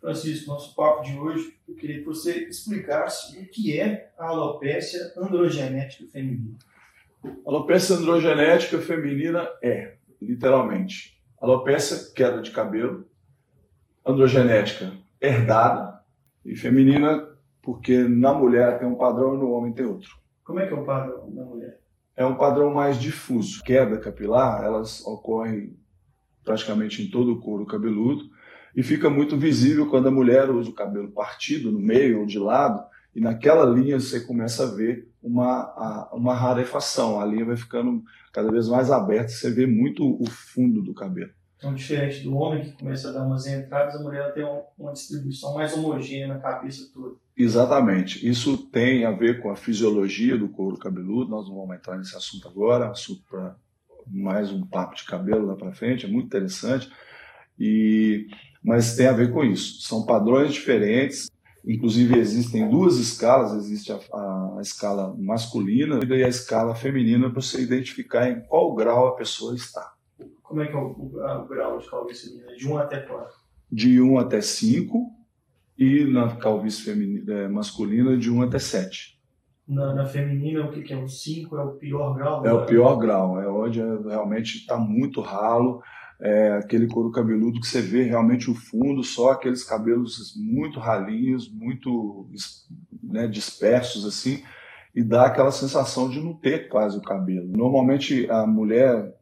Francisco, nosso papo de hoje, eu queria que você explicasse o que é a alopecia androgenética feminina. Alopecia androgenética feminina é, literalmente, alopecia, queda de cabelo, androgenética, herdada, e feminina, porque na mulher tem um padrão e no homem tem outro. Como é que é o padrão na mulher? É um padrão mais difuso. Queda capilar, elas ocorrem praticamente em todo o couro cabeludo e fica muito visível quando a mulher usa o cabelo partido no meio ou de lado e naquela linha você começa a ver uma, uma rarefação. A linha vai ficando cada vez mais aberta, você vê muito o fundo do cabelo. Então, diferente do homem que começa a dar umas entradas, a mulher tem uma distribuição mais homogênea na cabeça toda. Exatamente. Isso tem a ver com a fisiologia do couro cabeludo. Nós não vamos entrar nesse assunto agora, assunto para mais um papo de cabelo lá para frente, é muito interessante. E mas tem a ver com isso. São padrões diferentes. Inclusive existem duas escalas, existe a, a, escala masculina e a escala feminina para você identificar em qual grau a pessoa está. Como é que é o, o, o grau de calvície feminina? De 1 até quanto? De 1 até 5 e na calvície feminina, é, masculina de 1 até 7. Na, na, feminina, o que, que é? O 5 é o pior grau? É o pior grau, é onde realmente está muito ralo, é aquele couro cabeludo que você vê realmente o fundo, só aqueles cabelos muito ralinhos, muito né, dispersos assim, e dá aquela sensação de não ter quase o cabelo. Normalmente a mulher,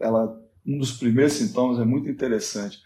ela um dos primeiros sintomas é muito interessante.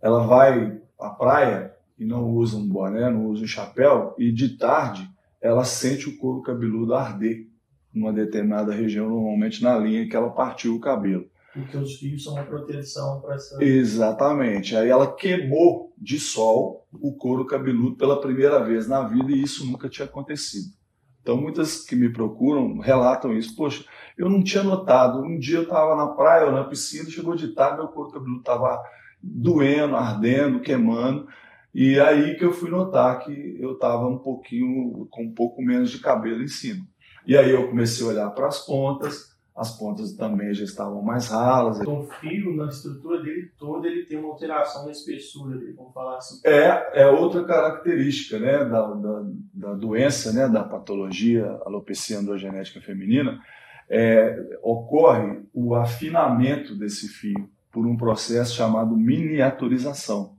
Ela vai à praia e não usa um boné, não usa um chapéu, e de tarde ela sente o couro cabeludo arder numa determinada região, normalmente na linha que ela partiu o cabelo. Porque os fios são uma proteção para essa. Exatamente. Aí ela queimou de sol o couro cabeludo pela primeira vez na vida e isso nunca tinha acontecido. Então, muitas que me procuram relatam isso. Poxa, eu não tinha notado. Um dia eu estava na praia ou na piscina, chegou de tarde, meu couro cabeludo estava doendo, ardendo, queimando. E aí que eu fui notar que eu estava um pouquinho, com um pouco menos de cabelo em cima. E aí eu comecei a olhar para as pontas, as pontas também já estavam mais ralas. Então, o fio, na estrutura dele toda, ele tem uma alteração na espessura dele, vamos falar assim. É, é outra característica né, da, da, da doença, né, da patologia alopecia androgenética feminina, é, ocorre o afinamento desse fio por um processo chamado miniaturização.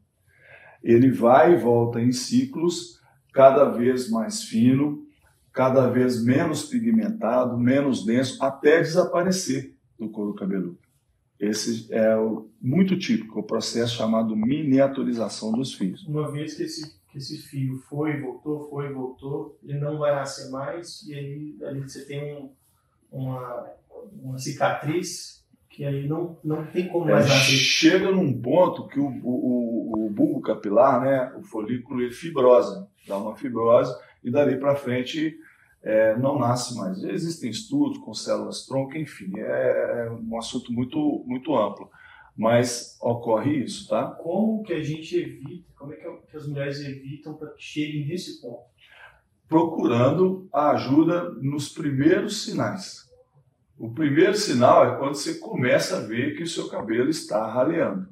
Ele vai e volta em ciclos cada vez mais fino, cada vez menos pigmentado, menos denso, até desaparecer do couro cabeludo. Esse é o, muito típico, o processo chamado miniaturização dos fios. Uma vez que esse, que esse fio foi voltou, foi voltou, ele não vai nascer mais, e aí ali você tem um, uma, uma cicatriz que aí não, não tem como mais é, nascer. Chega num ponto que o, o, o bulbo capilar, né, o folículo, ele fibrosa, dá uma fibrose, e dali para frente é, não nasce mais. Existem estudos com células tronco, enfim, é, é um assunto muito, muito amplo. Mas ocorre isso, tá? Como que a gente evita, como é que as mulheres evitam para que cheguem nesse ponto? Procurando a ajuda nos primeiros sinais. O primeiro sinal é quando você começa a ver que o seu cabelo está raleando.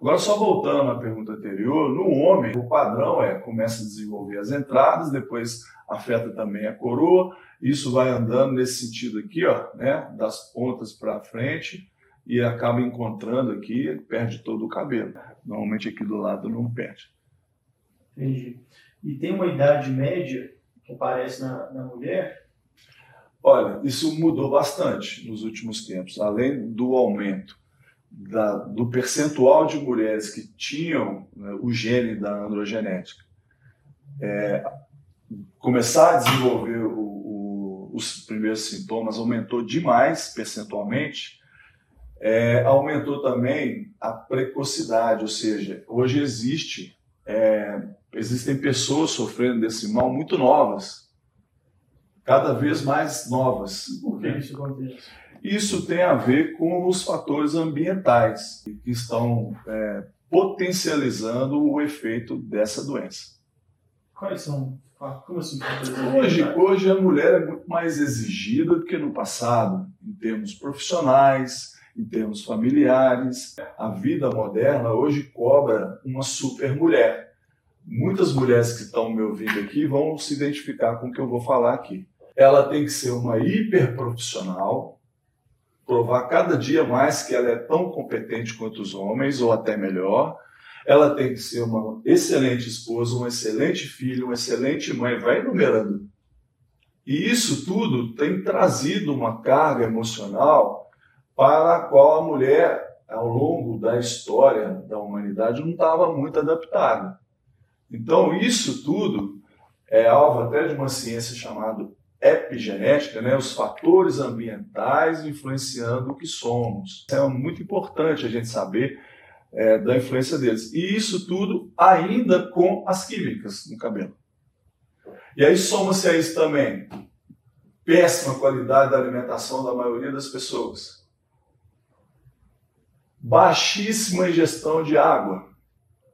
Agora, só voltando à pergunta anterior, no homem, o padrão é começa a desenvolver as entradas, depois afeta também a coroa, isso vai andando nesse sentido aqui, ó, né, das pontas para frente e acaba encontrando aqui, perde todo o cabelo. Normalmente aqui do lado não perde. Entendi. E tem uma idade média que aparece na, na mulher? Olha, isso mudou bastante nos últimos tempos. Além do aumento da, do percentual de mulheres que tinham né, o gene da androgenética, é, começar a desenvolver o, o, os primeiros sintomas aumentou demais percentualmente, é, aumentou também a precocidade, ou seja, hoje existe é, existem pessoas sofrendo desse mal muito novas, cada vez mais novas. Por que isso acontece? Isso tem a ver com os fatores ambientais que estão é, potencializando o efeito dessa doença. Quais são? Como assim? Hoje, hoje a mulher é muito mais exigida do que no passado, em termos profissionais, em termos familiares. A vida moderna hoje cobra uma super mulher. muitas mulheres que estão me ouvindo aqui vão se identificar com o que eu vou falar aqui. Ela tem que ser uma hiperprofissional, provar cada dia mais que ela é tão competente quanto os homens, ou até melhor. Ela tem que ser uma excelente esposa, um excelente filho, uma excelente mãe, vai enumerando. E isso tudo tem trazido uma carga emocional para a qual a mulher, ao longo da história da humanidade, não estava muito adaptada. Então, isso tudo é alvo até de uma ciência chamada epigenética, né? os fatores ambientais influenciando o que somos. É muito importante a gente saber é, da influência deles. E isso tudo ainda com as químicas no cabelo. E aí soma-se a isso também péssima qualidade da alimentação da maioria das pessoas. Baixíssima ingestão de água.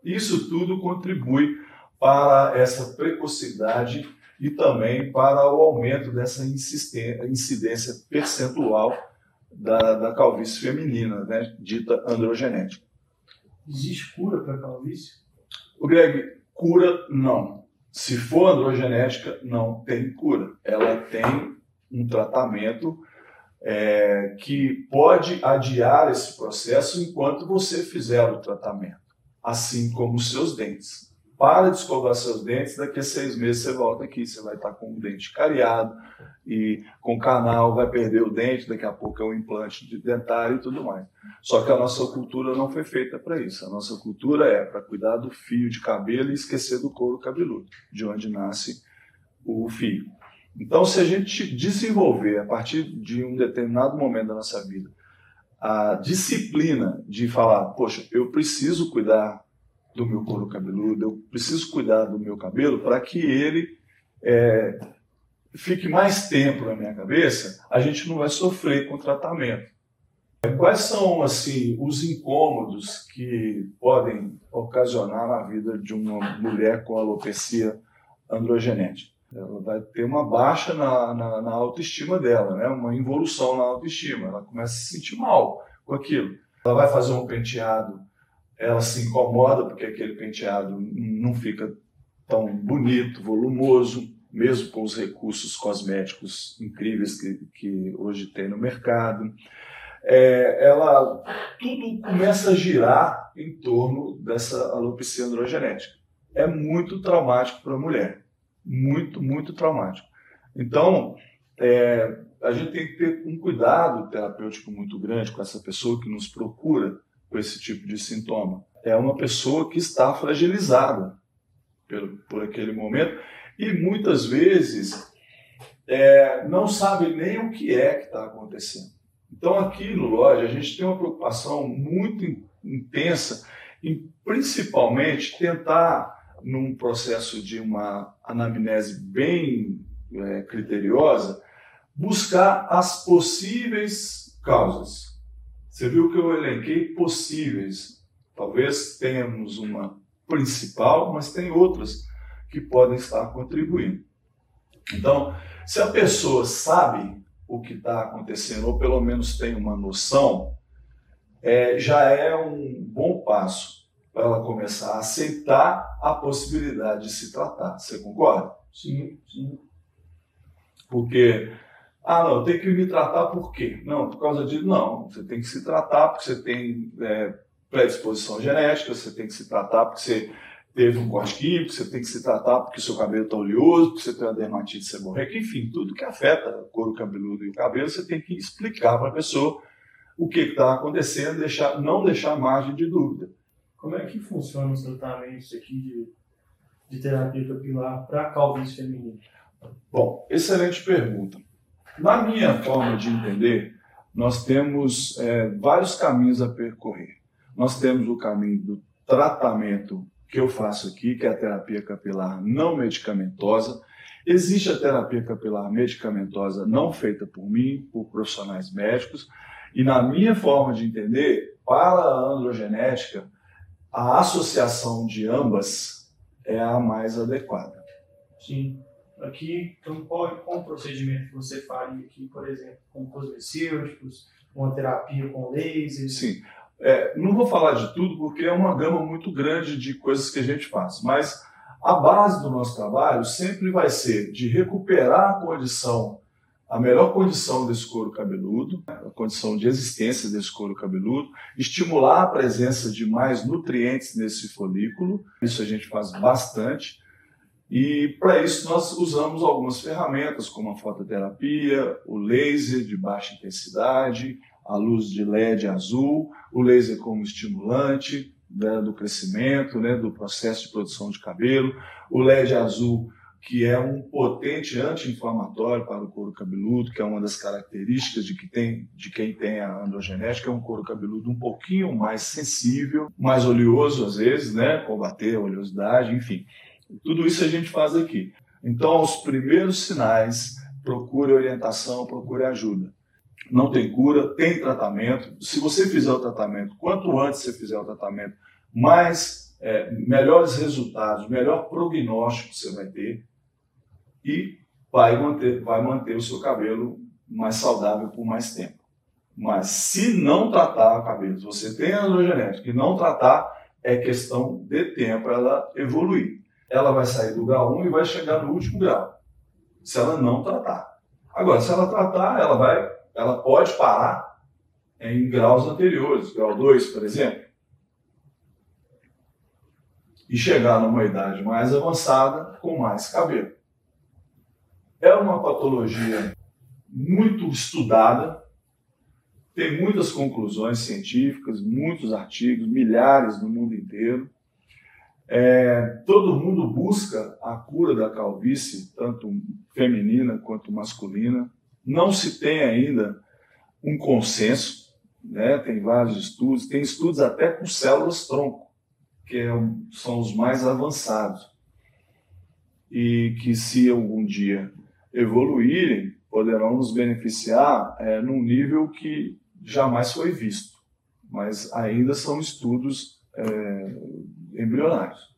Isso tudo contribui para essa precocidade e também para o aumento dessa incidência percentual da, da calvície feminina, né, dita androgenética. Existe cura para a calvície? O Greg, cura não. Se for androgenética, não tem cura. Ela tem um tratamento é, que pode adiar esse processo enquanto você fizer o tratamento, assim como os seus dentes para de escovar seus dentes, daqui a seis meses você volta aqui, você vai estar com o dente cariado e com canal, vai perder o dente, daqui a pouco é um implante de dentário e tudo mais. Só que a nossa cultura não foi feita para isso. A nossa cultura é para cuidar do fio de cabelo e esquecer do couro cabeludo, de onde nasce o fio. Então, se a gente desenvolver a partir de um determinado momento da nossa vida a disciplina de falar, poxa, eu preciso cuidar do meu couro cabeludo, eu preciso cuidar do meu cabelo para que ele é, fique mais tempo na minha cabeça, a gente não vai sofrer com o tratamento. Quais são assim os incômodos que podem ocasionar na vida de uma mulher com alopecia androgenética? Ela vai ter uma baixa na, na, na autoestima dela, né? uma involução na autoestima. Ela começa a se sentir mal com aquilo. Ela vai fazer um penteado ela se incomoda porque aquele penteado não fica tão bonito, volumoso, mesmo com os recursos cosméticos incríveis que, que hoje tem no mercado. É, ela tudo começa a girar em torno dessa alopecia androgenética. É muito traumático para a mulher, muito, muito traumático. Então, é, a gente tem que ter um cuidado terapêutico muito grande com essa pessoa que nos procura com esse tipo de sintoma. É uma pessoa que está fragilizada por, por aquele momento e muitas vezes é, não sabe nem o que é que está acontecendo. Então, aqui no Loja, a gente tem uma preocupação muito intensa em principalmente tentar, num processo de uma anamnese bem é, criteriosa, buscar as possíveis causas. Você viu que eu elenquei possíveis. Talvez tenhamos uma principal, mas tem outras que podem estar contribuindo. Então, se a pessoa sabe o que está acontecendo, ou pelo menos tem uma noção, é, já é um bom passo para ela começar a aceitar a possibilidade de se tratar. Você concorda? Sim, sim. Porque ah, não, eu tenho que me tratar por quê? Não, por causa disso, não. Você tem que se tratar porque você tem é, predisposição genética, você tem que se tratar porque você teve um corte químico, você tem que se tratar porque seu cabelo está oleoso, porque você tem uma dermatite seborreica, enfim, tudo que afeta o couro cabeludo e o cabelo, você tem que explicar para a pessoa o que está acontecendo, deixar, não deixar margem de dúvida. Como é que funciona os tratamentos aqui de, de terapia capilar para calvície feminina? Bom, excelente pergunta. Na minha forma de entender, nós temos é, vários caminhos a percorrer. Nós temos o caminho do tratamento que eu faço aqui, que é a terapia capilar não medicamentosa. Existe a terapia capilar medicamentosa não feita por mim, por profissionais médicos, e na minha forma de entender, para a androgenética, a associação de ambas é a mais adequada. Sim aqui, então, qual, qual o procedimento que você faria aqui, por exemplo, com cosmecêuticos, uma terapia com laser? Sim. É, não vou falar de tudo porque é uma gama muito grande de coisas que a gente faz, mas A base do nosso trabalho sempre vai ser de recuperar a condição, a melhor condição desse couro cabeludo, a condição de existência desse couro cabeludo, estimular a presença de mais nutrientes nesse folículo, isso a gente faz bastante, e para isso nós usamos algumas ferramentas como a fototerapia, o laser de baixa intensidade, a luz de LED azul, o laser como estimulante né, do crescimento, né, do processo de produção de cabelo, o LED azul que é um potente anti-inflamatório para o couro cabeludo, que é uma das características de, que tem, de quem tem a androgenética, é um couro cabeludo um pouquinho mais sensível, mais oleoso às vezes, né, combater a oleosidade, enfim. Tudo isso a gente faz aqui. Então, os primeiros sinais, procure orientação, procure ajuda. Não tem cura, tem tratamento. Se você fizer o tratamento, quanto antes você fizer o tratamento, mais é, melhores resultados, melhor prognóstico você vai ter e vai manter, vai manter o seu cabelo mais saudável por mais tempo. Mas se não tratar o cabelo, se você tem androgenética e não tratar, é questão de tempo ela evoluir ela vai sair do grau 1 e vai chegar no último grau, se ela não tratar. Agora, se ela tratar, ela vai, ela pode parar em graus anteriores, grau 2, por exemplo, e chegar numa idade mais avançada com mais cabelo. É uma patologia muito estudada, tem muitas conclusões científicas, muitos artigos, milhares no mundo inteiro. É, todo mundo busca a cura da calvície, tanto feminina quanto masculina. Não se tem ainda um consenso, né? tem vários estudos, tem estudos até com células tronco, que é, são os mais avançados. E que, se algum dia evoluírem, poderão nos beneficiar é, num nível que jamais foi visto. Mas ainda são estudos é, embrionários.